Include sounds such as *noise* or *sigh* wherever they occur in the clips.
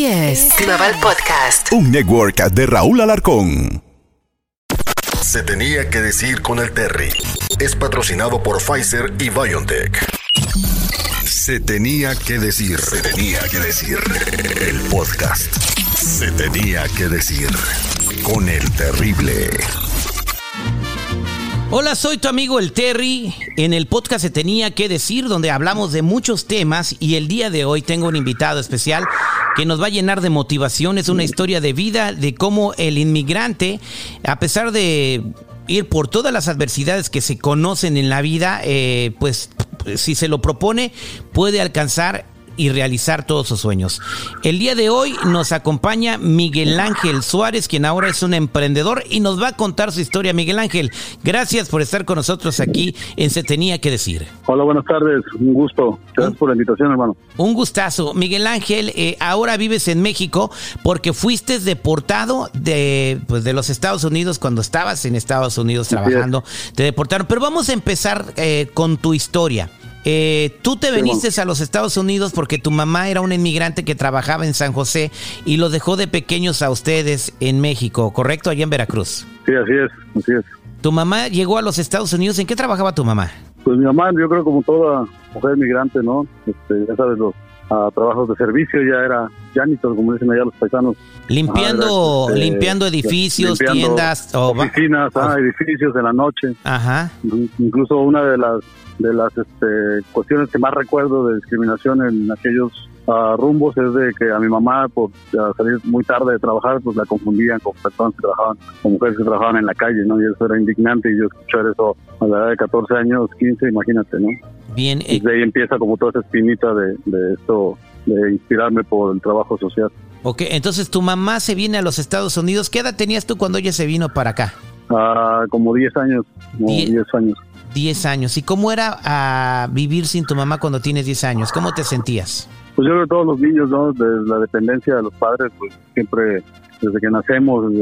Así es. Global Podcast. Un network de Raúl Alarcón. Se tenía que decir con el Terry. Es patrocinado por Pfizer y BioNTech. Se tenía que decir. Se tenía que decir. El podcast. Se tenía que decir con el terrible. Hola, soy tu amigo el Terry. En el podcast se tenía que decir donde hablamos de muchos temas y el día de hoy tengo un invitado especial que nos va a llenar de motivación. Es una historia de vida de cómo el inmigrante, a pesar de ir por todas las adversidades que se conocen en la vida, eh, pues si se lo propone puede alcanzar y realizar todos sus sueños. El día de hoy nos acompaña Miguel Ángel Suárez, quien ahora es un emprendedor y nos va a contar su historia. Miguel Ángel, gracias por estar con nosotros aquí en Se Tenía que Decir. Hola, buenas tardes, un gusto. Gracias por la invitación, hermano. Un gustazo. Miguel Ángel, eh, ahora vives en México porque fuiste deportado de, pues, de los Estados Unidos cuando estabas en Estados Unidos trabajando. Te deportaron. Pero vamos a empezar eh, con tu historia. Eh, tú te viniste a los Estados Unidos porque tu mamá era una inmigrante que trabajaba en San José y los dejó de pequeños a ustedes en México, ¿correcto? Allá en Veracruz. Sí, así es, así es. Tu mamá llegó a los Estados Unidos. ¿En qué trabajaba tu mamá? Pues mi mamá, yo creo como toda mujer inmigrante, ¿no? Este, ya sabes, los ah, trabajos de servicio, ya era janitor, como dicen allá los paisanos. Limpiando, Ah, era, este, limpiando edificios, limpiando tiendas, o oficinas, ah, edificios en la noche. Ajá. Incluso una de las de las este, cuestiones que más recuerdo de discriminación en aquellos ah, rumbos es de que a mi mamá por ah, salir muy tarde de trabajar pues la confundían con personas que trabajaban con mujeres que trabajaban en la calle no y eso era indignante y yo escuchar eso a la edad de 14 años 15 imagínate no Bien, y de ahí empieza como toda esa espinita de, de esto de inspirarme por el trabajo social ok. Entonces tu mamá se viene a los Estados Unidos. ¿Qué edad tenías tú cuando ella se vino para acá? Ah, como 10 años como Die- 10 años 10 años. ¿Y cómo era ah, vivir sin tu mamá cuando tienes 10 años? ¿Cómo te sentías? Pues yo creo que todos los niños, ¿no? De la dependencia de los padres, pues siempre, desde que nacemos,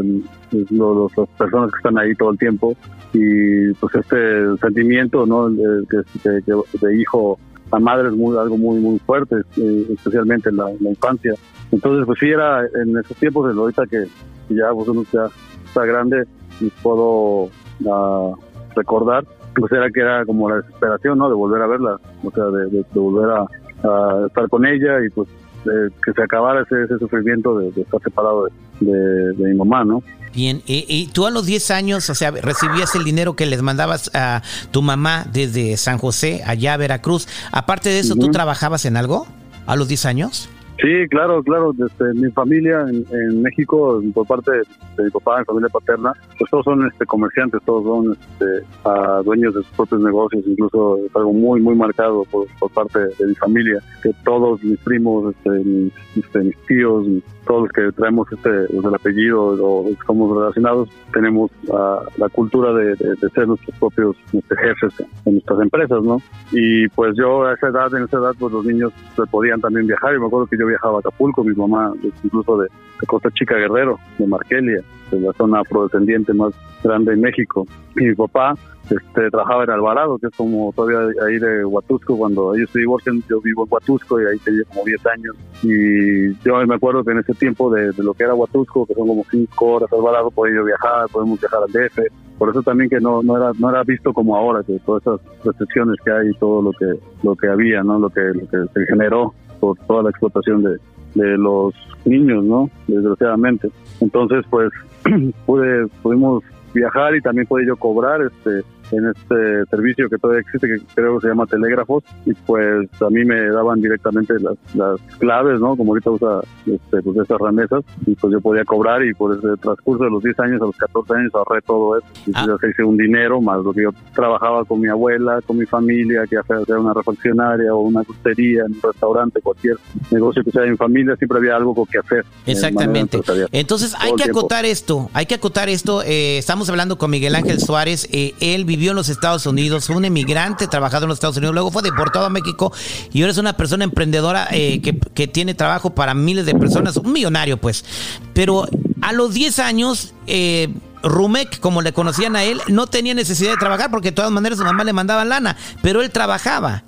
las personas que están ahí todo el tiempo, y pues este sentimiento, ¿no? De, que- de hijo a madre es muy, algo muy, muy fuerte, eh, especialmente en la, infancia. Entonces, pues sí, era en esos tiempos, de ahorita que ya pues, uno ya está grande, y puedo ah, recordar, pues era que era como la desesperación, ¿no? De volver a verla, o sea, de, de- de volver a, a estar con ella y pues de que se acabara ese, ese sufrimiento de, estar separado de, mi mamá, ¿no? Bien, y, y tú a los 10 años, o sea, recibías el dinero que les mandabas a tu mamá desde San José, allá a Veracruz. Aparte de eso, ¿tú trabajabas en algo a los 10 años? Sí, claro, claro. Desde mi familia en, en México, por parte de, mi papá, mi familia paterna, pues todos son este, comerciantes, todos son este, ah, dueños de sus propios negocios. Incluso es algo muy, muy marcado por, parte de mi familia, que todos mis primos, este, mis, este, tíos, todos los que traemos este, el apellido o somos relacionados, tenemos ah, la cultura de ser nuestros propios este, jefes en nuestras empresas, ¿no? Y pues yo a esa edad, en esa edad, pues los niños se podían también viajar. Y me acuerdo que yo viajaba a Acapulco, mi mamá, incluso de, Costa Chica Guerrero, de Marquelia, de la zona afrodescendiente más grande en México. Y mi papá este, trabajaba en Alvarado, que es como todavía ahí de Huatusco, cuando ellos se divorcian, yo vivo en Huatusco y ahí tenía como 10 años. Y yo me acuerdo que en ese tiempo de, de lo que era Huatusco, que son como 5 horas Alvarado, podía yo viajar, podemos viajar al DF. Por eso también que no, no era no era visto como ahora, que todas esas restricciones que hay y todo lo que lo que había, ¿no? Lo que, lo que se generó por toda la explotación de, de los niños, ¿no? Desgraciadamente. Entonces, pues, *clears throat* pude, pudimos viajar y también pude yo cobrar este en este servicio que todavía existe, que creo que se llama Telégrafos, y pues a mí me daban directamente las, las claves, ¿no? Como ahorita usa este, pues esas remesas, y pues yo podía cobrar y por ese transcurso de los 10 años a los 14 años ahorré todo eso. Y Ah. ya se hice un dinero, más lo que yo trabajaba con mi abuela, con mi familia, que sea una refaccionaria o una gustería, en un restaurante, cualquier negocio que sea en familia, siempre había algo con que hacer. de Exactamente. Entonces hay que acotar esto, hay que acotar esto. eh, estamos hablando con Miguel Ángel Suárez, eh, él vivió en los Estados Unidos, fue un emigrante, trabajado en los Estados Unidos, luego fue deportado a México y ahora es una persona emprendedora eh, que, que tiene trabajo para miles de personas, un millonario pues. Pero a los 10 años... Eh, Rumek, como le conocían a él, no tenía necesidad de trabajar porque de todas maneras su mamá le mandaba lana, pero él trabajaba.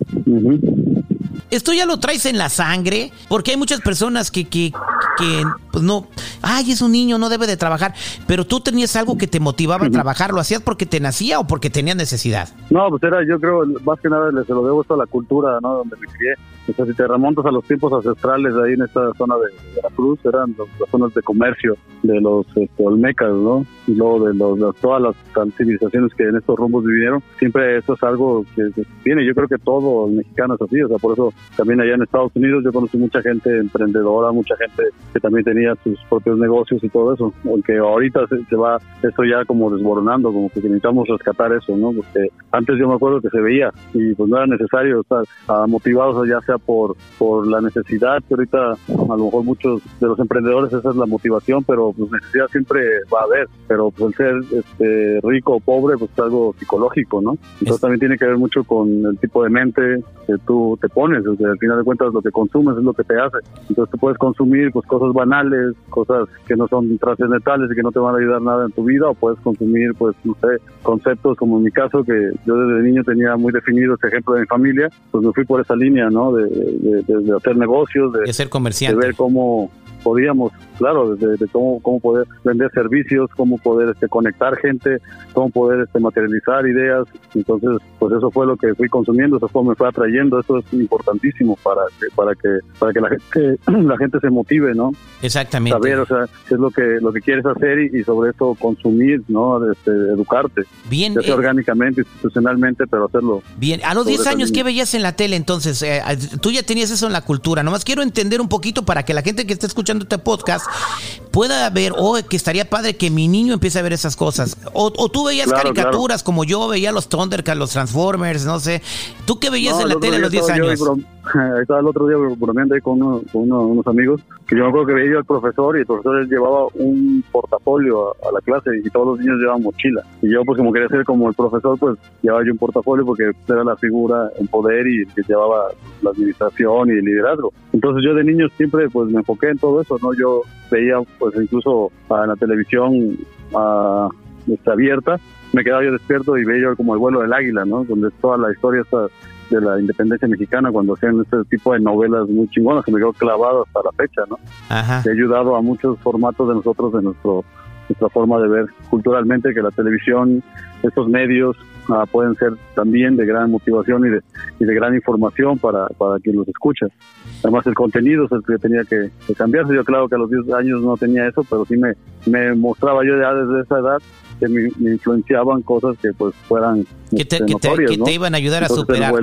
Esto ya lo traes en la sangre, porque hay muchas personas que, que que pues no, ay, es un niño, no debe de trabajar, pero tú tenías algo que te motivaba a trabajar, ¿lo hacías porque te nacía o porque tenías necesidad? No, pues era, yo creo, más que nada se lo debo esto a la cultura, ¿no? Donde me crié. O sea, si te remontas a los tiempos ancestrales ahí en esta zona de Veracruz, eran las zonas de comercio de los este, olmecas, ¿no? Y luego de, los, todas las civilizaciones que en estos rumbos vivieron, siempre eso es algo que, que tiene. Yo creo que todo el mexicano es así, o sea, por eso también allá en Estados Unidos yo conocí mucha gente emprendedora, mucha gente que también tenía sus propios negocios y todo eso, aunque ahorita se, va esto ya como desmoronando, como que necesitamos rescatar eso, ¿no? Porque antes yo me acuerdo que se veía y pues no era necesario estar ah, motivados ya sea por, por la necesidad, que ahorita a lo mejor muchos de los emprendedores esa es la motivación, pero pues necesidad siempre va a haber, pero pues el ser este, rico o pobre pues es algo psicológico, ¿no? Entonces también tiene que ver mucho con el tipo de mente que tú te pones, o sea, al final de cuentas lo que consumes es lo que te hace, entonces tú puedes consumir pues cosas banales, cosas que no son trascendentales y que no te van a ayudar nada en tu vida, o puedes consumir pues no sé, conceptos como en mi caso que yo desde niño tenía muy definido este ejemplo de mi familia, pues me fui por esa línea, ¿no? De, de, hacer negocios, de, ser comerciante. de ver cómo podíamos, claro, de, cómo, cómo poder vender servicios, cómo poder este, conectar gente, cómo poder este, materializar ideas. Entonces, pues eso fue lo que fui consumiendo, eso fue me fue atrayendo, eso es importantísimo para que, para que, para que la gente, *clears throat* la gente se motive, ¿no? Exactamente. Saber, o sea, qué es lo que, lo que quieres hacer y, sobre eso consumir, ¿no? Este, educarte. Bien. Eh, orgánicamente, institucionalmente, pero hacerlo. Bien, a los 10 años, ¿qué veías en la tele entonces? Eh, tú ya tenías eso en la cultura, nomás quiero entender un poquito para que la gente que esté escuchando este podcast pueda ver, oh, que estaría padre que mi niño empiece a ver esas cosas. O, tú veías caricaturas como yo veía los Thundercats, los Transformers, no sé. ¿Tú qué veías en la tele a los 10 años? *laughs* estaba el otro día bromeando ahí con, unos amigos, yo me acuerdo que veía al profesor y el profesor llevaba un portafolio a, la clase y todos los niños llevaban mochila. Y yo pues como quería ser como el profesor, pues llevaba yo un portafolio porque era la figura en poder y que llevaba la administración y el liderazgo. Entonces yo de niño siempre pues me enfoqué en todo eso, ¿no? Yo veía pues incluso en la televisión a, está abierta, me quedaba yo despierto y veía como el vuelo del águila, ¿no? Donde toda la historia está de la independencia mexicana cuando hacían este tipo de novelas muy chingonas que me quedó clavado hasta la fecha, ¿no? Ajá. ha ayudado a muchos formatos de nosotros, de nuestro nuestra forma de ver culturalmente, que la televisión, estos medios ah, pueden ser también de gran motivación y de, y de gran información para, para quien los escucha. Además el contenido es el que tenía que, cambiarse. Yo claro que a los 10 años no tenía eso, pero sí me, me mostraba yo ya desde esa edad que me, influenciaban cosas que pues fueran que te, este, que te, iban a ayudar a superar.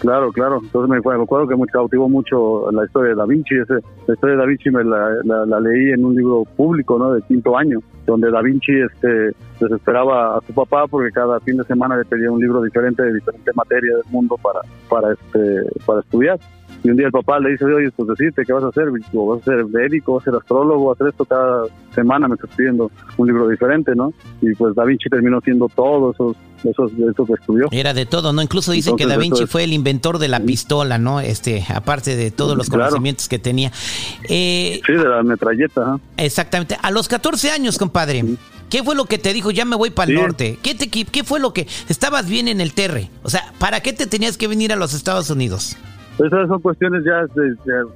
Claro, claro. Entonces me, me, acuerdo que me cautivó mucho la historia de Da Vinci. Ese, la historia de Da Vinci me la, la, leí en un libro público, ¿no? De quinto año, donde Da Vinci este, desesperaba a su papá porque cada fin de semana le pedía un libro diferente de diferente materia del mundo para, para, este, para estudiar. Y un día el papá le dice, oye, pues decirte qué vas a hacer, vas a ser médico, vas a ser astrólogo, vas a hacer esto cada semana, me estás pidiendo un libro diferente, ¿no? Y pues Da Vinci terminó siendo todo esos, esos, eso que estudió. Era de todo, ¿no? Incluso dicen que Da Vinci fue el inventor de la pistola, ¿no? Este, aparte de todos los conocimientos que tenía. Eh, sí, de la metralleta. Exactamente. A los 14 años, compadre. ¿Qué fue lo que te dijo? Ya me voy para el norte. ¿Qué, te, ¿Qué fue lo que... Estabas bien en el Terre. O sea, ¿para qué te tenías que venir a los Estados Unidos? Esas son cuestiones ya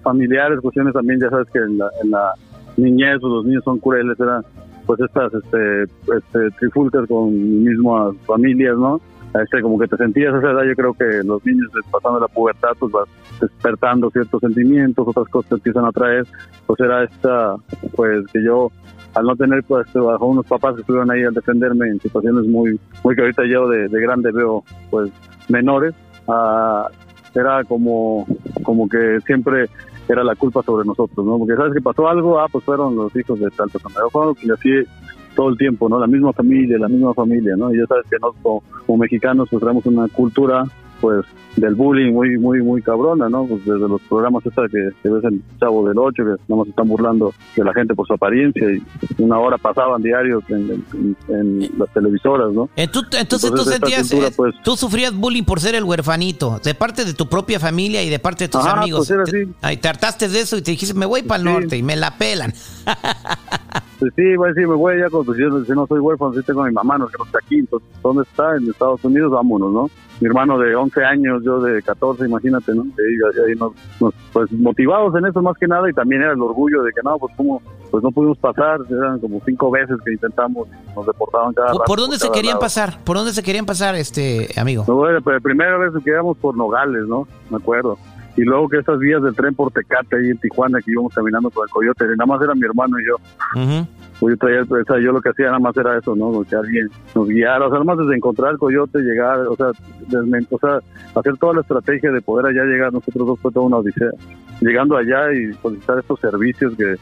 familiares, cuestiones también, ya sabes que en la, niñez pues, los niños son crueles, eran pues estas este, este, trifulcas con mismas familias, ¿no? Este, como que te sentías a esa edad, yo creo que los niños pasando la pubertad, pues vas despertando ciertos sentimientos, otras cosas empiezan a traer, pues era esta, pues que yo al no tener pues bajo unos papás que estuvieron ahí al defenderme en situaciones muy, muy que ahorita yo de, de grande veo pues menores, a era como, como que siempre era la culpa sobre nosotros, ¿no? Porque sabes que pasó algo, ah, pues fueron los hijos de tal persona, y así todo el tiempo, ¿no? La misma familia, la misma familia, ¿no? Y ya sabes que nosotros como, mexicanos pues tenemos una cultura pues del bullying muy muy muy cabrona, ¿no? Pues desde los programas esta que, ves el Chavo del Ocho, que nada más están burlando de la gente por su apariencia y una hora pasaban diarios en, las televisoras, ¿no? Entonces, tú sentías, eh, pues tú sufrías bullying por ser el huerfanito, de parte de tu propia familia y de parte de tus amigos. Pues era Ahí te hartaste de eso y te dijiste, me voy para el norte y me la pelan. *laughs* sí, voy a decir, me voy pues, si, no soy huérfano, si tengo a mi mamá, no, que no está aquí, entonces, ¿dónde está? En Estados Unidos, vámonos, ¿no? Mi hermano de 11 años, yo de 14, imagínate, ¿no? Y ahí nos, pues motivados en eso más que nada y también era el orgullo de que no, pues como pues no pudimos pasar, eran como cinco veces que intentamos, nos deportaban cada ¿Por, dónde se querían pasar? ¿Por dónde se querían pasar, este amigo? No, bueno, pues, primera vez que quedamos por Nogales, ¿no? Me acuerdo y luego que esas vías del tren por Tecate ahí en Tijuana que íbamos caminando por el Coyote, nada más era mi hermano y yo. pues yo, yo lo que hacía nada más era eso, ¿no? Que alguien nos guiara, o sea, nada más desde encontrar el Coyote, llegar, o sea, o sea, hacer toda la estrategia de poder allá llegar, nosotros dos fue toda una odisea. Llegando allá y solicitar estos servicios que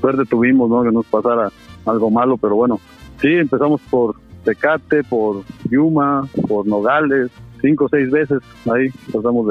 suerte tuvimos, ¿no? Que nos pasara algo malo, pero bueno, sí, empezamos por Tecate, por Yuma, por Nogales, cinco o seis veces ahí tratamos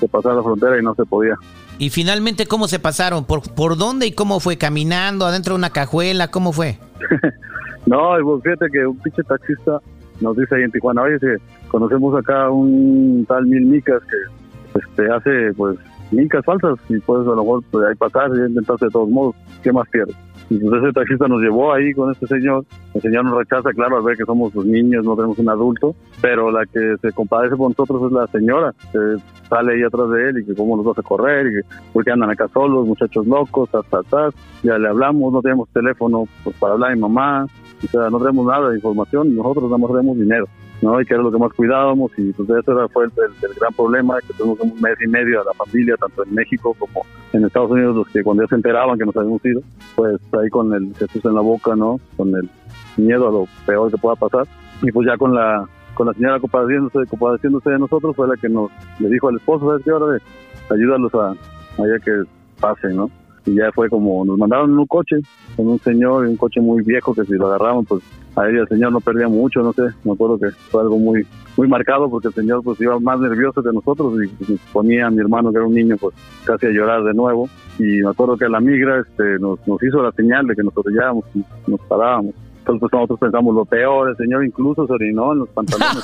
de, pasar la frontera y no se podía. ¿Y finalmente cómo se pasaron? ¿Por, por dónde y cómo fue? ¿Caminando adentro de una cajuela? ¿Cómo fue? *laughs* no, pues fíjate que un pinche taxista nos dice ahí en Tijuana, oye, si conocemos acá un tal Mil Micas que este, hace pues micas falsas y puedes a lo mejor pues, ahí pasar y intentarse de todos modos, ¿qué más quieres? Entonces ese taxista nos llevó ahí con este señor. El señor nos rechaza, claro, al ver que somos los niños, no tenemos un adulto, pero la que se compadece con nosotros es la señora, que sale ahí atrás de él y que cómo nos vas a correr, y que porque andan acá solos, muchachos locos, hasta, Ya le hablamos, no tenemos teléfono pues, para hablar a mi mamá, o sea, no tenemos nada de información, nosotros nada más tenemos dinero. ¿No? Y que era lo que más cuidábamos y pues eso era, fue el, gran problema, que tuvimos un mes y medio a la familia, tanto en México como en Estados Unidos, los que cuando ya se enteraban que nos habíamos ido, pues ahí con el Jesús en la boca, ¿no? Con el miedo a lo peor que pueda pasar. Y pues ya con la con la señora compadeciéndose, compadeciéndose de nosotros fue la que nos le dijo al esposo, ¿sabes qué? Ahora de ayúdalos a, a que pase, ¿no? Y ya fue como nos mandaron en un coche con un señor, un coche muy viejo que si lo agarraban pues a él el señor no perdía mucho, no sé, me acuerdo que fue algo muy muy marcado porque el señor pues iba más nervioso que nosotros y pues, ponía a mi hermano que era un niño pues casi a llorar de nuevo. Y me acuerdo que la migra este nos, nos hizo la señal de que nos orillábamos, nos parábamos entonces pues, nosotros pensamos lo peor, el señor incluso se orinó en los pantalones.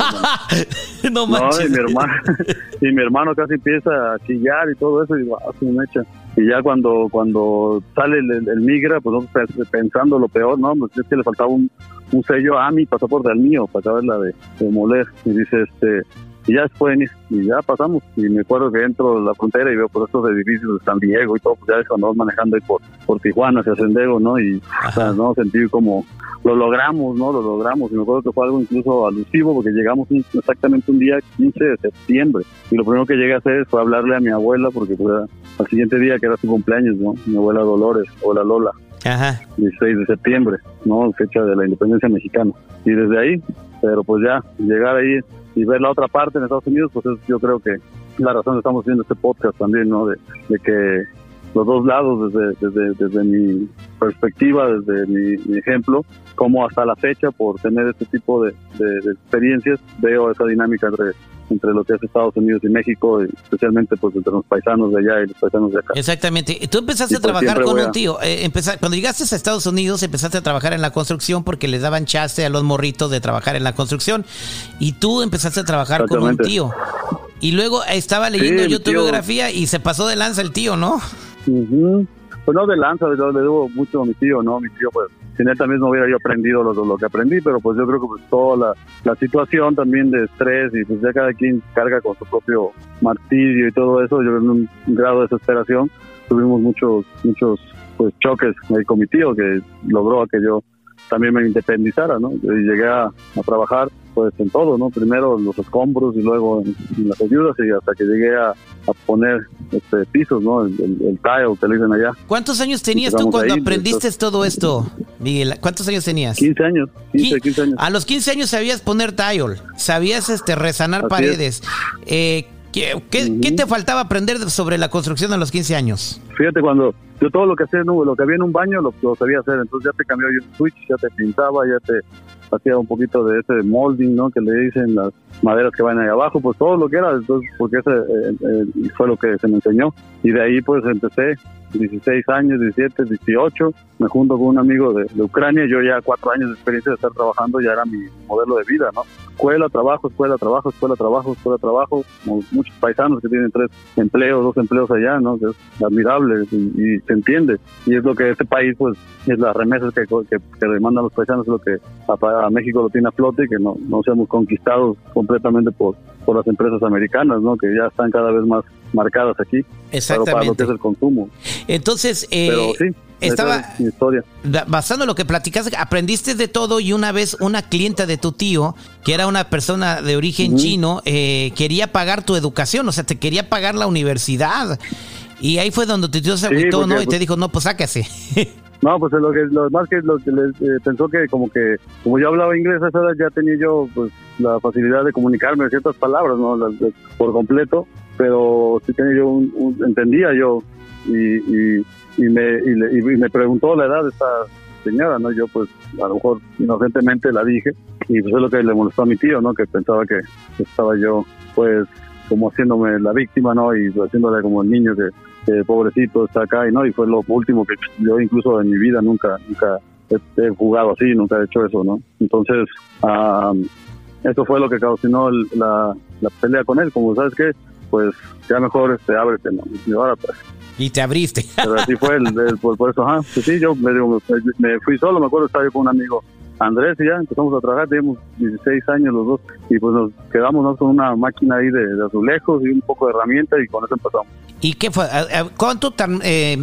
*laughs* no, y mi hermano, *laughs* y mi hermano casi empieza a chillar y todo eso y va a un hecha. Y ya cuando cuando sale el, migra, pues nosotros pensando lo peor, ¿no? Pues es que le faltaba un, un sello a mi pasaporte, al mío, para saberla de, de moler. Y dice, este, y ya después y ya pasamos y me acuerdo que entro de la frontera y veo por estos edificios de San Diego y todo pues ya es cuando vamos manejando ahí por, por Tijuana hacia Sendego no y o sea, no sentí como lo logramos no lo logramos y me acuerdo que fue algo incluso alusivo porque llegamos exactamente un día 15 de septiembre y lo primero que llegué a hacer fue hablarle a mi abuela porque pues, al siguiente día que era su cumpleaños no mi abuela Dolores abuela Lola Ajá. 16 de septiembre, ¿no? Fecha de la independencia mexicana. Y desde ahí, pero pues ya, llegar ahí y ver la otra parte en Estados Unidos, pues yo creo que la razón que estamos haciendo este podcast también, ¿no? De, que los dos lados, desde, desde, desde mi perspectiva, desde mi, ejemplo, como hasta la fecha, por tener este tipo de, de, experiencias, veo esa dinámica entre entre lo que es Estados Unidos y México, especialmente pues entre los paisanos de allá y los paisanos de acá. Exactamente. Tú empezaste a pues, trabajar con un tío. Eh, cuando llegaste a Estados Unidos empezaste a trabajar en la construcción porque les daban chaste a los morritos de trabajar en la construcción y tú empezaste a trabajar con un tío. Y luego estaba leyendo yo tu biografía y se pasó de lanza el tío, ¿no? Pues no de lanza, yo le debo mucho a mi tío, ¿no? Mi tío pues sin él también no hubiera yo aprendido lo, que aprendí, pero pues yo creo que pues toda la, situación también de estrés y pues ya cada quien carga con su propio martirio y todo eso, yo en un grado de desesperación tuvimos muchos, muchos pues choques ahí con mi tío que logró que yo también me independizara, ¿no? Y llegué a, trabajar pues en todo, ¿no? Primero los escombros y luego en, las ayudas y hasta que llegué a, poner este, pisos, ¿no? El, el, tile que le dicen allá. ¿Cuántos años tenías tú cuando aprendiste todo esto, Miguel? ¿Cuántos años tenías? 15 años, 15, 15 años. A los 15 años sabías poner tile, sabías este resanar paredes. Eh, ¿Qué, qué, te faltaba aprender sobre la construcción a los 15 años? Fíjate, cuando yo todo lo que hacía, lo que había en un baño lo, lo sabía hacer, entonces ya te cambió yo un switch, ya te pintaba, ya te hacía un poquito de ese molding, ¿no? Que le dicen las maderas que van ahí abajo, pues todo lo que era, entonces, porque ese eh, eh, fue lo que se me enseñó. Y de ahí pues empecé 16 años, 17, 18, me junto con un amigo de, Ucrania, yo ya cuatro años de experiencia de estar trabajando, ya era mi modelo de vida, ¿no? Escuela, trabajo, escuela, trabajo, escuela, trabajo, escuela, trabajo, como muchos paisanos que tienen tres empleos, dos empleos allá, ¿no? es admirable y, se entiende. Y es lo que este país, pues, es las remesas que, que, demandan los paisanos, es lo que a, México lo tiene a flote y que no, no seamos conquistados completamente por por las empresas americanas, ¿no? Que ya están cada vez más marcadas aquí. Exactamente. Para lo que es el consumo. Entonces, eh, Pero sí, estaba esa es mi historia. da- basando en lo que platicaste, aprendiste de todo y una vez una clienta de tu tío, que era una persona de origen chino, eh, quería pagar tu educación, o sea, te quería pagar la universidad. Y ahí fue donde tu tío se Sí, agüitó, porque, ¿no? Y te pues- dijo, no, pues sácase. *laughs* No, pues lo que lo más que lo que les eh, pensó que como que como yo hablaba inglés a esa edad ya tenía yo pues la facilidad de comunicarme ciertas palabras, no Las de- por completo, pero sí tenía yo un, un- entendía yo y, y, y me y, le- y me preguntó la edad de esta señora, no yo pues a lo mejor inocentemente la dije y pues es lo que le molestó a mi tío, no que pensaba que estaba yo pues como haciéndome la víctima, ¿no? Y haciéndole como el niño que, que pobrecito está acá y no, y fue lo último que yo incluso en mi vida nunca, nunca he, he jugado así, nunca he hecho eso, ¿no? Entonces, ah, eso fue lo que causó el- la, la pelea con él, como sabes qué, pues ya mejor este, ábrete, ¿no? Y ahora pues, y te abriste. *laughs* pero así fue, el, el- por, por eso, ajá, pues sí, yo me, digo, me, me fui solo, me acuerdo, estaba yo con un amigo Andrés y ya empezamos a trabajar, teníamos 16 años los dos y pues nos quedamos ¿no? con una máquina ahí de, de azulejos y un poco de herramientas y con eso empezamos. ¿Y qué fue? ¿A- a- ¿Cuánto eh,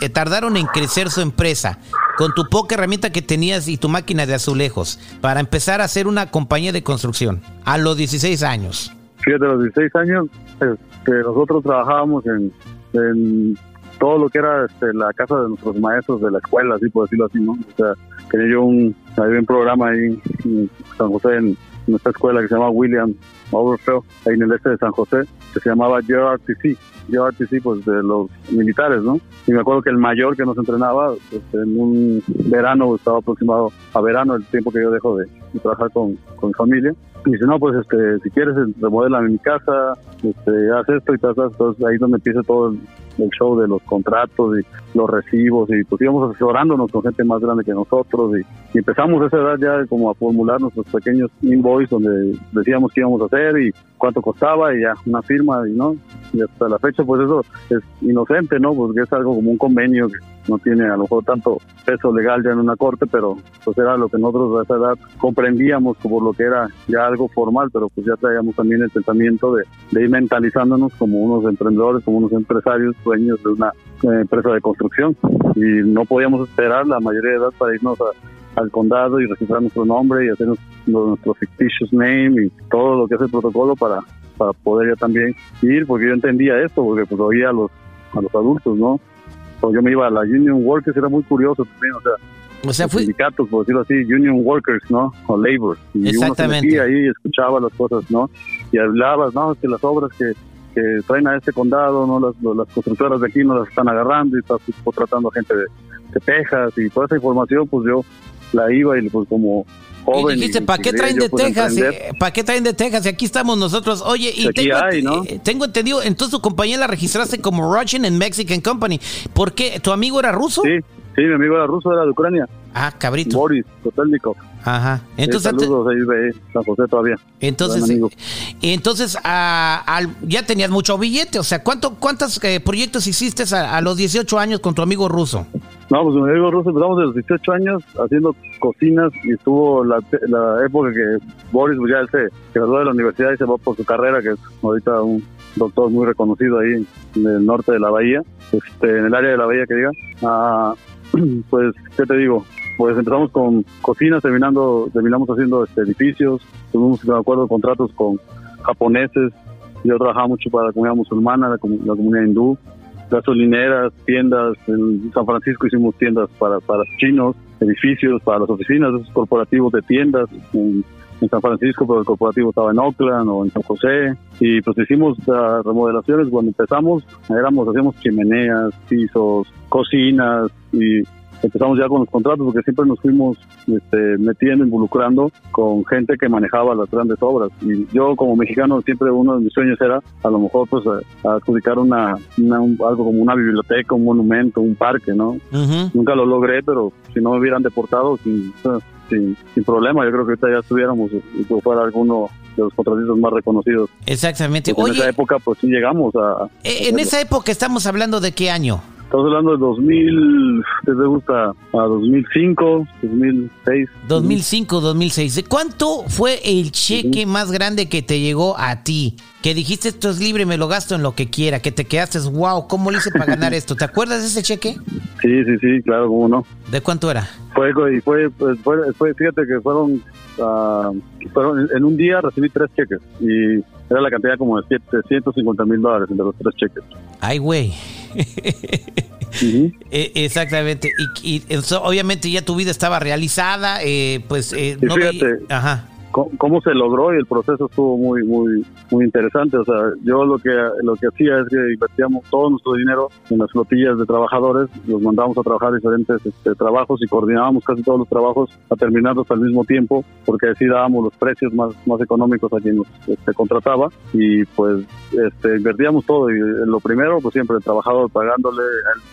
eh, tardaron en crecer su empresa? Con tu poca herramienta que tenías y tu máquina de azulejos para empezar a hacer una compañía de construcción a los 16 años. Fíjate, los 16 años este, nosotros trabajábamos en, en todo lo que era este, la casa de nuestros maestros de la escuela, así por decirlo así, ¿no? O sea, tenía yo un, había un programa ahí en San José, en nuestra escuela que se llama William Overfield, ahí en el este de San José, que se llamaba JRTC, JRTC pues de los militares, ¿no? Y me acuerdo que el mayor que nos entrenaba, pues, en un verano, estaba aproximado a verano, el tiempo que yo dejo de, trabajar con, con mi familia, y dice, no, pues este, si quieres remodela mi casa, este, haz esto y tal, entonces ahí es donde empieza todo el, el show de los contratos y los recibos y pues íbamos asesorándonos con gente más grande que nosotros y, y empezamos a esa edad ya como a formular nuestros pequeños invoices donde decíamos qué íbamos a hacer y cuánto costaba y ya una firma y no y hasta la fecha pues eso es inocente no porque es algo como un convenio que no tiene a lo mejor tanto peso legal ya en una corte pero pues era lo que nosotros a esa edad comprendíamos como lo que era ya algo formal pero pues ya traíamos también el pensamiento de, de ir mentalizándonos como unos emprendedores como unos empresarios dueños de una eh, empresa de construcción. Y no podíamos esperar la mayoría de edad para irnos a, al condado y registrar nuestro nombre y hacer nuestro, nuestro fictitious name y todo lo que es el protocolo para, para poder ya también ir, porque yo entendía esto, porque pues oía a los, a los adultos, ¿no? O yo me iba a la Union Workers, era muy curioso también, o sea, O sindicatos, por decirlo así, Union Workers, ¿no? O Labor. Y Exactamente. uno se ahí y escuchaba las cosas, ¿no? Y hablabas, no, es que las obras que, que traen a este condado, ¿no? Las, las constructoras de aquí no las están agarrando y estás contratando gente de, de Texas y toda esa información, pues yo la iba y pues como y joven. dijiste, y- ¿para y qué traen de pues, Texas? emprender. ¿Para qué traen de Texas? Y aquí estamos nosotros. Oye, y Aquí tengo, hay, ¿no? eh, tengo entendido, entonces tu compañía la registraste como Russian and Mexican Company. ¿Por qué? ¿Tu amigo era ruso? Sí, sí, mi amigo era ruso, era de Ucrania, Ah, cabrito. Boris Kotelnikov. Ajá. Entonces, Entonces, saludos ahí de San José todavía. entonces, eh, entonces al- ya tenías mucho billete. O sea, ¿cuánto, ¿cuántos eh, proyectos hiciste a, a los 18 años con tu amigo ruso? No, pues mi amigo ruso empezamos de los 18 años haciendo cocinas y estuvo la, la época que Boris pues ya se graduó de la universidad y se va por su carrera, que es ahorita un doctor muy reconocido ahí en el norte de la bahía, este, en el área de la bahía que diga. Ah, *clears throat* pues, ¿qué te digo? Pues empezamos con cocinas, terminando, terminamos haciendo este, edificios, tuvimos, me acuerdo, contratos con japoneses, yo trabajaba mucho para la comunidad musulmana, la, la comunidad hindú, gasolineras, tiendas. En San Francisco hicimos tiendas para, para chinos, edificios para las oficinas, esos corporativos de tiendas. En, San Francisco, pero el corporativo estaba en Oakland o en San José. Y pues hicimos ah, remodelaciones. Cuando empezamos, éramos, hacíamos chimeneas, pisos, cocinas y empezamos ya con los contratos porque siempre nos fuimos este, metiendo, involucrando con gente que manejaba las grandes obras. Y yo como mexicano siempre uno de mis sueños era a lo mejor pues a- a adjudicar una, una- un- algo como una biblioteca, un monumento, un parque, ¿no? Ujú. Nunca lo logré, pero si no me hubieran deportado sin, sin, sin problema, yo creo que ahorita ya estuviéramos que fuera alguno de los contratistas más reconocidos. Exactamente. En esa época pues sí llegamos a... eh, en esa época estamos hablando de qué año? Estamos hablando de 2000, ¿qué te gusta? A 2005, 2006. 2005, 2006. ¿De cuánto fue el cheque más grande que te llegó a ti? Que dijiste esto es libre, me lo gasto en lo que quiera, que te quedaste, wow, ¿cómo le hice para ganar esto? ¿Te acuerdas de ese cheque? Sí, sí, sí, claro, cómo no. ¿De cuánto era? Fue, fue, pues, fue, fue fíjate que fueron, uh, fueron, en un día recibí tres cheques y era la cantidad como de 750 mil dólares entre los tres cheques. Ay, güey. *laughs* Eh, exactamente. Y, y obviamente ya tu vida estaba realizada, eh, pues eh, no fíjate, Ajá. Cómo se logró y el proceso estuvo muy muy muy interesante. O sea yo lo que lo que hacía es que invertíamos todo nuestro dinero en las flotillas de trabajadores los mandábamos a trabajar diferentes este, trabajos y coordinábamos casi todos los trabajos a terminarlos al mismo tiempo porque así dábamos los precios más más económicos a quien nos este, contrataba. Y pues este, invertíamos todo y lo primero pues siempre el trabajador pagándole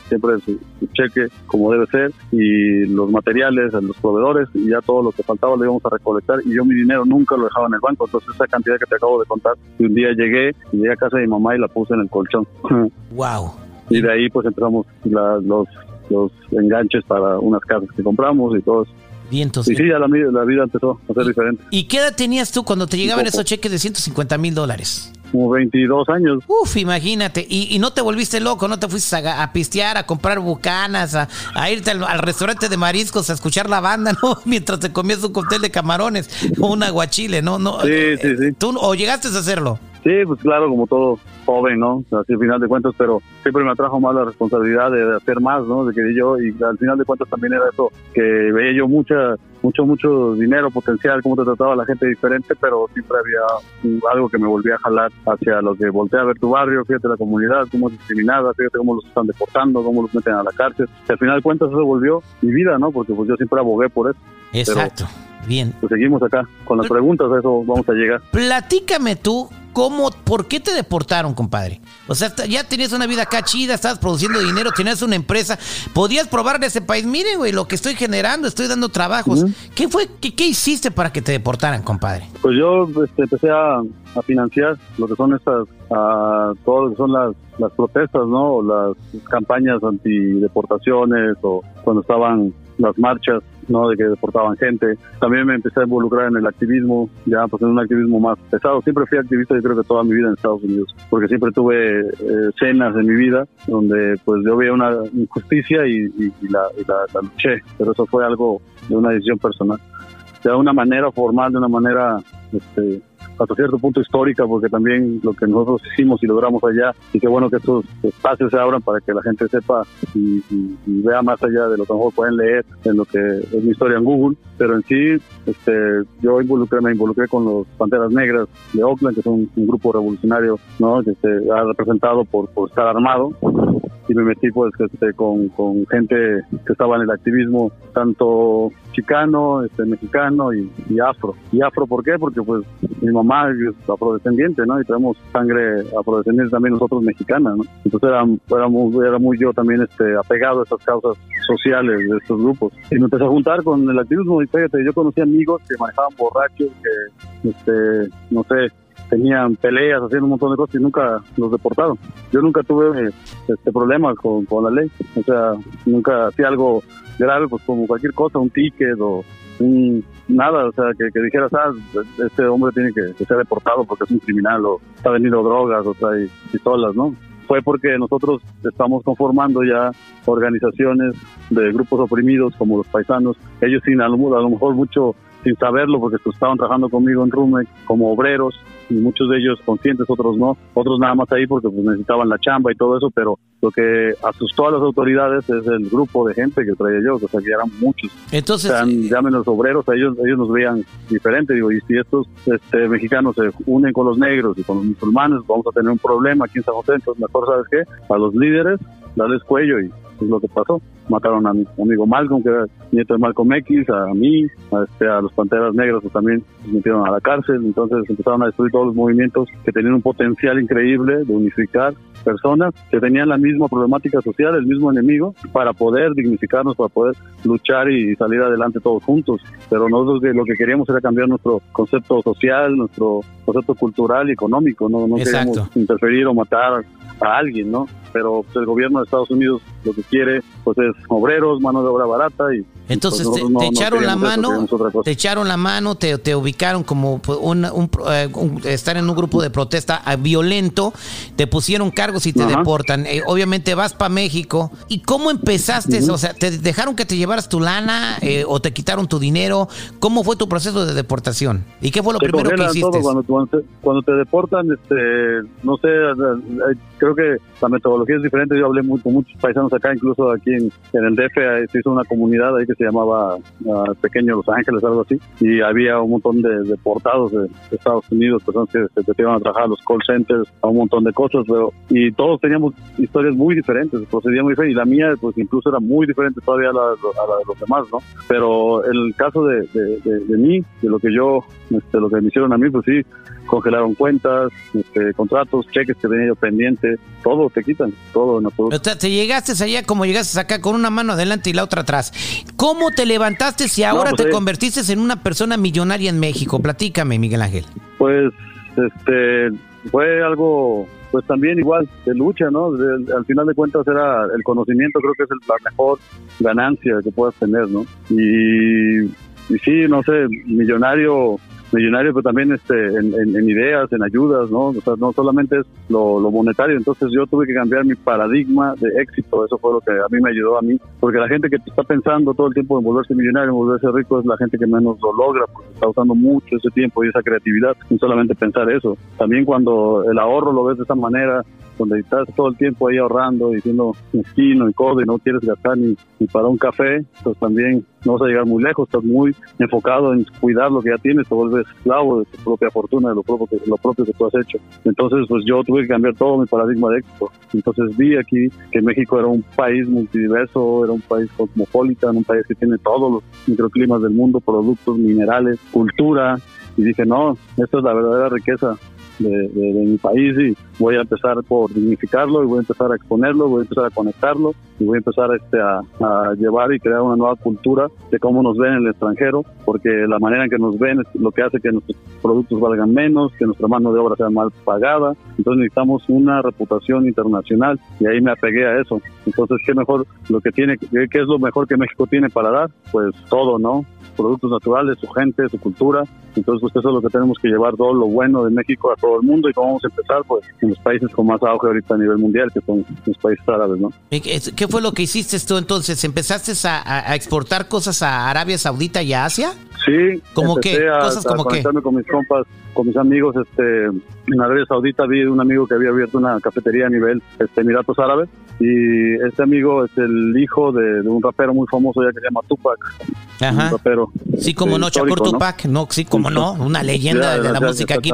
siempre su, cheque como debe ser y los materiales los proveedores y ya todo lo que faltaba lo íbamos a recolectar y yo mi nunca lo dejaba en el banco. Entonces, esa cantidad que te acabo de contar, y un día llegué, llegué a casa de mi mamá y la puse en el colchón. *laughs* ¡Wow! y de ahí, pues entramos los, los enganches para unas casas que compramos y todo eso. Vientos. Y sí, ya la, la, vida empezó a ser diferente. ¿Y qué edad tenías tú cuando te llegaban esos cheques de 150 mil dólares? Como 22 años. Uf, imagínate. Y, no te volviste loco, no te fuiste a, pistear, a comprar bucanas, a, irte al, restaurante de mariscos a escuchar la banda, *laughs* ¿no? Mientras te comías un cóctel de camarones o un aguachile, ¿no? no sí, sí, sí. ¿Tú, ¿O llegaste a hacerlo? Sí, pues claro, como todo joven, ¿no? Así al final de cuentas, pero siempre me atrajo más la responsabilidad de, hacer más, ¿no? De que yo, y al final de cuentas también era eso, que veía yo mucha, mucho, mucho dinero potencial, cómo te trataba la gente diferente, pero siempre había algo que me volvía a jalar hacia lo que voltea a ver tu barrio, fíjate la comunidad, cómo es discriminada, fíjate cómo los están deportando, cómo los meten a la cárcel. Y al final de cuentas eso volvió mi vida, ¿no? Porque pues yo siempre abogué por eso. Exacto. Bien. Pues seguimos acá con las preguntas, a eso vamos a llegar. Platícame tú ¿Cómo, por qué te deportaron, compadre? O sea, ya tenías una vida acá chida, estabas produciendo dinero, tenías una empresa, podías probar en ese país, mire, güey, lo que estoy generando, estoy dando trabajos. ¿Qué fue, qué, hiciste para que te deportaran, compadre? Pues yo este, empecé a, financiar lo que son estas, a, todo lo que son las, las protestas, ¿no? Las campañas antideportaciones o cuando estaban las marchas ¿no? De que deportaban gente. También me empecé a involucrar en el activismo, ya pues en un activismo más pesado. Siempre fui activista, yo creo que toda mi vida en Estados Unidos, porque siempre tuve eh, cenas en mi vida donde pues yo veía una injusticia y, la, la, luché, pero eso fue algo de una decisión personal. De una manera formal, de una manera este, hasta cierto punto histórica, porque también lo que nosotros hicimos y logramos allá, y qué bueno que estos espacios se abran para que la gente sepa y, vea más allá de lo que a lo mejor pueden leer en lo que es mi historia en Google, pero en sí, este, yo involucré, me involucré con los Panteras Negras de Oakland, que son un grupo revolucionario, ¿no? Que se ha representado por, por estar armado, y me metí pues este, con, con gente que estaba en el activismo tanto chicano, este, mexicano y, afro. ¿Y afro por qué? Porque pues mi mamá es afrodescendiente, ¿no? Y tenemos sangre afrodescendiente también nosotros mexicanas, ¿no? Entonces era, era, muy, era muy yo también este, apegado a estas causas sociales de estos grupos. Y me empecé a juntar con el activismo y fíjate, yo conocí amigos que manejaban borrachos, que, este, no sé, tenían peleas, haciendo un montón de cosas y nunca los deportaron. Yo nunca tuve este problema con, con la ley, o sea, nunca hacía algo grave, pues como cualquier cosa, un ticket o un, nada, o sea, que, que dijeras, ah, este hombre tiene que, ser deportado porque es un criminal o está vendiendo drogas o trae pistolas, ¿no? Fue porque nosotros estamos conformando ya organizaciones de grupos oprimidos como los paisanos, ellos sin a lo, a lo mejor mucho sin saberlo porque pues, estaban trabajando conmigo en Rume como obreros y muchos de ellos conscientes, otros no, otros nada más ahí porque pues, necesitaban la chamba y todo eso, pero lo que asustó a las autoridades es el grupo de gente que traía yo, o sea, que eran muchos. Entonces, llamen los obreros, a ellos, ellos nos veían diferente, digo, y si estos este, mexicanos se unen con los negros y con los musulmanes, vamos a tener un problema aquí en San José, entonces mejor, ¿sabes qué? A los líderes, darles cuello y es lo que pasó. Mataron a mi amigo Malcolm, que era nieto de Malcolm X, a mí, a, este, a los Panteras Negras que también se metieron a la cárcel. Entonces empezaron a destruir todos los movimientos que tenían un potencial increíble de unificar personas que tenían la misma problemática social, el mismo enemigo, para poder dignificarnos, para poder luchar y salir adelante todos juntos. Pero nosotros lo que queríamos era cambiar nuestro concepto social, nuestro concepto cultural y económico, no, no queríamos interferir o matar a alguien, ¿no? Pero pues, el gobierno de Estados Unidos lo que quiere pues es obreros, mano de obra barata y entonces pues, te, echaron la mano, te echaron la mano, te, te ubicaron como pues, un, eh, un, estar en un grupo de protesta ah, violento, te pusieron cargos y te deportan. Eh, obviamente vas para México. ¿Y cómo empezaste? O sea, ¿te dejaron que te llevaras tu lana eh, o te quitaron tu dinero? ¿Cómo fue tu proceso de deportación? ¿Y qué fue lo primero que hiciste? Cuando, cuando, te, deportan, este, no sé, creo que la metodología es diferente. Yo hablé muy, con muchos paisanos acá, incluso aquí en, en el DF se hizo una comunidad ahí que se llamaba uh, Pequeño Los Ángeles, algo así, y había un montón de deportados de, Estados Unidos, personas que se iban a trabajar a los call centers, a un montón de cosas, pero, y todos teníamos historias muy diferentes, procedían muy diferente, y la mía pues incluso era muy diferente todavía a la, de los demás, ¿no? Pero el caso de, de, mí, de lo que yo, este, lo que me hicieron a mí, pues sí, congelaron cuentas, este, contratos, cheques que tenía yo pendientes, todo te quitan, todo en absoluto. te llegaste allá como llegaste acá con una mano adelante y la otra atrás. ¿Cómo te levantaste si ahora pues, te convertiste en una persona millonaria en México? Platícame, Miguel Ángel. Pues, este, fue algo, pues también igual, de lucha, ¿no? al final de cuentas era el conocimiento, creo que es la mejor ganancia que puedas tener, ¿no? Y, y sí, no sé, millonario millonario, pero también este, en, ideas, en ayudas, ¿no? O sea, no solamente es lo, monetario. Entonces yo tuve que cambiar mi paradigma de éxito. Eso fue lo que a mí me ayudó a mí. Porque la gente que está pensando todo el tiempo en volverse millonario, en volverse rico, es la gente que menos lo logra, porque está usando mucho ese tiempo y esa creatividad. No solamente pensar eso. También cuando el ahorro lo ves de esa manera, donde estás todo el tiempo ahí ahorrando y siendo mezquino y codo y no quieres gastar ni, para un café, pues también no vas a llegar muy lejos, estás muy enfocado en cuidar lo que ya tienes, te vuelves esclavo de tu propia fortuna, de lo propio que, lo propio que tú has hecho. Entonces, pues yo tuve que cambiar todo mi paradigma de éxito. Entonces vi aquí que México era un país multidiverso, era un país cosmopolita, un país que tiene todos los microclimas del mundo, productos, minerales, cultura, y dije, no, esto es la verdadera riqueza de, mi país y voy a empezar por dignificarlo y voy a empezar a exponerlo, voy a empezar a conectarlo y voy a empezar este, a, llevar y crear una nueva cultura de cómo nos ven en el extranjero, porque la manera en que nos ven es lo que hace que nuestros productos valgan menos, que nuestra mano de obra sea mal pagada, entonces necesitamos una reputación internacional y ahí me apegué a eso. Entonces, ¿qué mejor lo que tiene, qué es lo mejor que México tiene para dar? Pues todo, ¿no? Productos naturales, su gente, su cultura. Entonces, pues eso es lo que tenemos que llevar todo lo bueno de México a todo el mundo y cómo vamos a empezar, pues, en los países con más auge ahorita a nivel mundial, que son los países árabes, ¿no? ¿Qué fue lo que hiciste tú entonces? ¿Empezaste a, exportar cosas a Arabia Saudita y a Asia? Sí. ¿Cómo qué? ¿Cosas como qué? con mis compas, con mis amigos, este, en Arabia Saudita vi un amigo que había abierto una cafetería a nivel este, Emiratos Árabes y este amigo es el hijo de, un rapero muy famoso ya que se llama Tupac. Ajá. Un rapero. Sí, como no, Shakur Tupac, ¿no? sí, como no, una leyenda de la música aquí.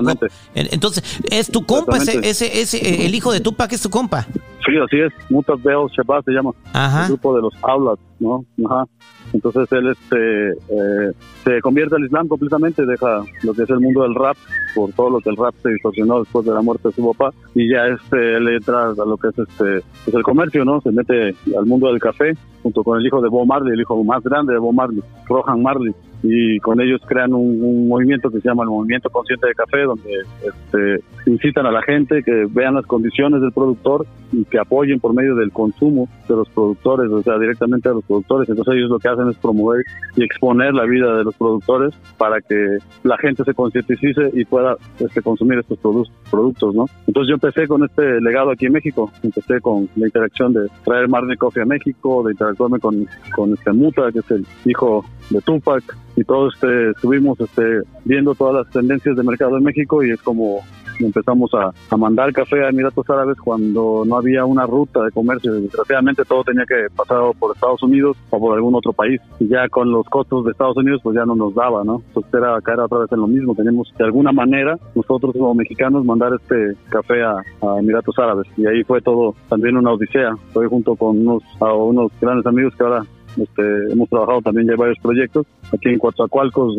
Entonces, ¿es tu compa ese, ese, ese, el hijo de Tupac es tu compa? Sí, así es, Mutas Bell Shabbat se llama, Ajá. el grupo de los Aulas, ¿no? Ajá. Entonces él este, eh, se convierte al Islam completamente, deja lo que es el mundo del rap, por todo lo que el rap se distorsionó después de la muerte de su papá, y ya este, él entra a lo que es este, pues el comercio, ¿no? Se mete al mundo del café, junto con el hijo de Bob Marley, el hijo más grande de Bob Marley, Rohan Marley y con ellos crean un, movimiento que se llama el Movimiento Consciente de Café, donde este, incitan a la gente que vean las condiciones del productor y que apoyen por medio del consumo de los productores, o sea, directamente a los productores. Entonces ellos lo que hacen es promover y exponer la vida de los productores para que la gente se concientice y pueda este, consumir estos productos, ¿no? Entonces yo empecé con este legado aquí en México, empecé con la interacción de traer Marley Coffee a México, de interactuarme con, con este Muta, que es el hijo de Tupac, y todos este, estuvimos este, viendo todas las tendencias de mercado en México y es como empezamos a, mandar café a Emiratos Árabes cuando no había una ruta de comercio. Desgraciadamente todo tenía que pasar por Estados Unidos o por algún otro país. Y ya con los costos de Estados Unidos pues ya no nos daba, ¿no? Entonces era caer otra vez en lo mismo. Tenemos de alguna manera nosotros como mexicanos mandar este café a, Emiratos Árabes. Y ahí fue todo también una odisea. Estoy junto con unos, a unos grandes amigos que ahora este, hemos trabajado también ya varios proyectos aquí en Coatzacoalcos,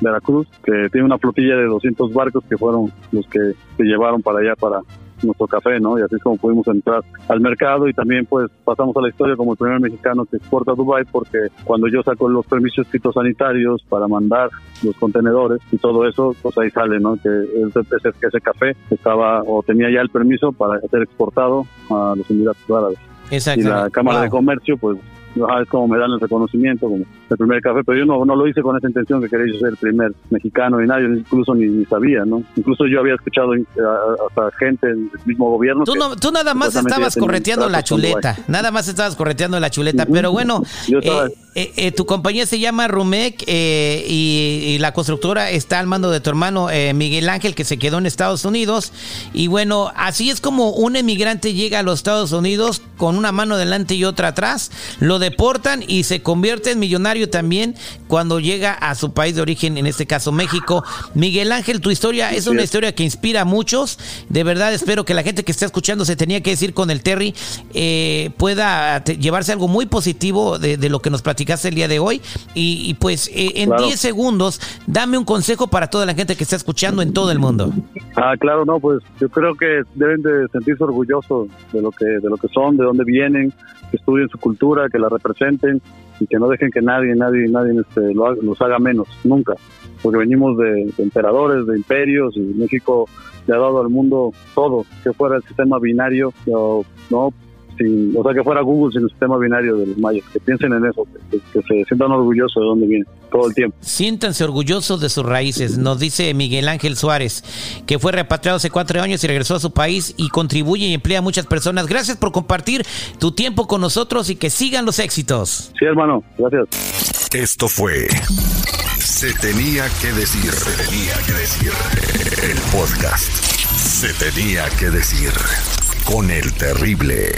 Veracruz, que tiene una flotilla de 200 barcos que fueron los que se llevaron para allá para nuestro café, ¿no? Y así es como pudimos entrar al mercado y también pues pasamos a la historia como el primer mexicano que exporta a Dubai porque cuando yo saco los permisos fitosanitarios para mandar los contenedores y todo eso, pues ahí sale, ¿no? Que ese, ese café estaba o tenía ya el permiso para ser exportado a los Emiratos Árabes. y la Cámara de Comercio, pues es como me dan el reconocimiento como el primer café, pero yo no, no lo hice con esa intención que quería ser el primer mexicano y nadie, incluso ni, sabía, ¿no? Incluso yo había escuchado eh, hasta gente del mismo gobierno. Tú, tú nada más estabas correteando la chuleta, nada más estabas correteando la chuleta, pero bueno, eh, eh, tu compañía se llama Rumec y, la constructora está al mando de tu hermano Miguel Ángel que se quedó en Estados Unidos y bueno, así es como un emigrante llega a los Estados Unidos con una mano delante y otra atrás, lo deportan y se convierte en millonario también cuando llega a su país de origen, en este caso México. Miguel Ángel, tu historia es una historia que inspira a muchos. De verdad espero que la gente que está escuchando se tenía que decir con el Terry eh, pueda llevarse algo muy positivo de, lo que nos platicaste el día de hoy. Y, pues eh, en 10 segundos, dame un consejo para toda la gente que está escuchando en todo el mundo. Ah, claro, no, pues yo creo que deben de sentirse orgullosos de lo que de lo que son, de dónde vienen, que estudien su cultura, que la representen y que no dejen que nadie, nadie, nadie este, lo los haga menos, nunca. Porque venimos de, emperadores, de imperios y México le ha dado al mundo todo, que fuera el sistema binario, no o sea, que fuera Google sin el sistema binario de los mayas, que piensen en eso, que, se sientan orgullosos de dónde vienen todo el tiempo. Siéntanse orgullosos de sus raíces, nos dice Miguel Ángel Suárez, que fue repatriado hace cuatro años y regresó a su país y contribuye y emplea a muchas personas. Gracias por compartir tu tiempo con nosotros y que sigan los éxitos. Sí, hermano, gracias. Esto fue Se tenía que decir, se tenía que decir el podcast. Se tenía que decir con el terrible.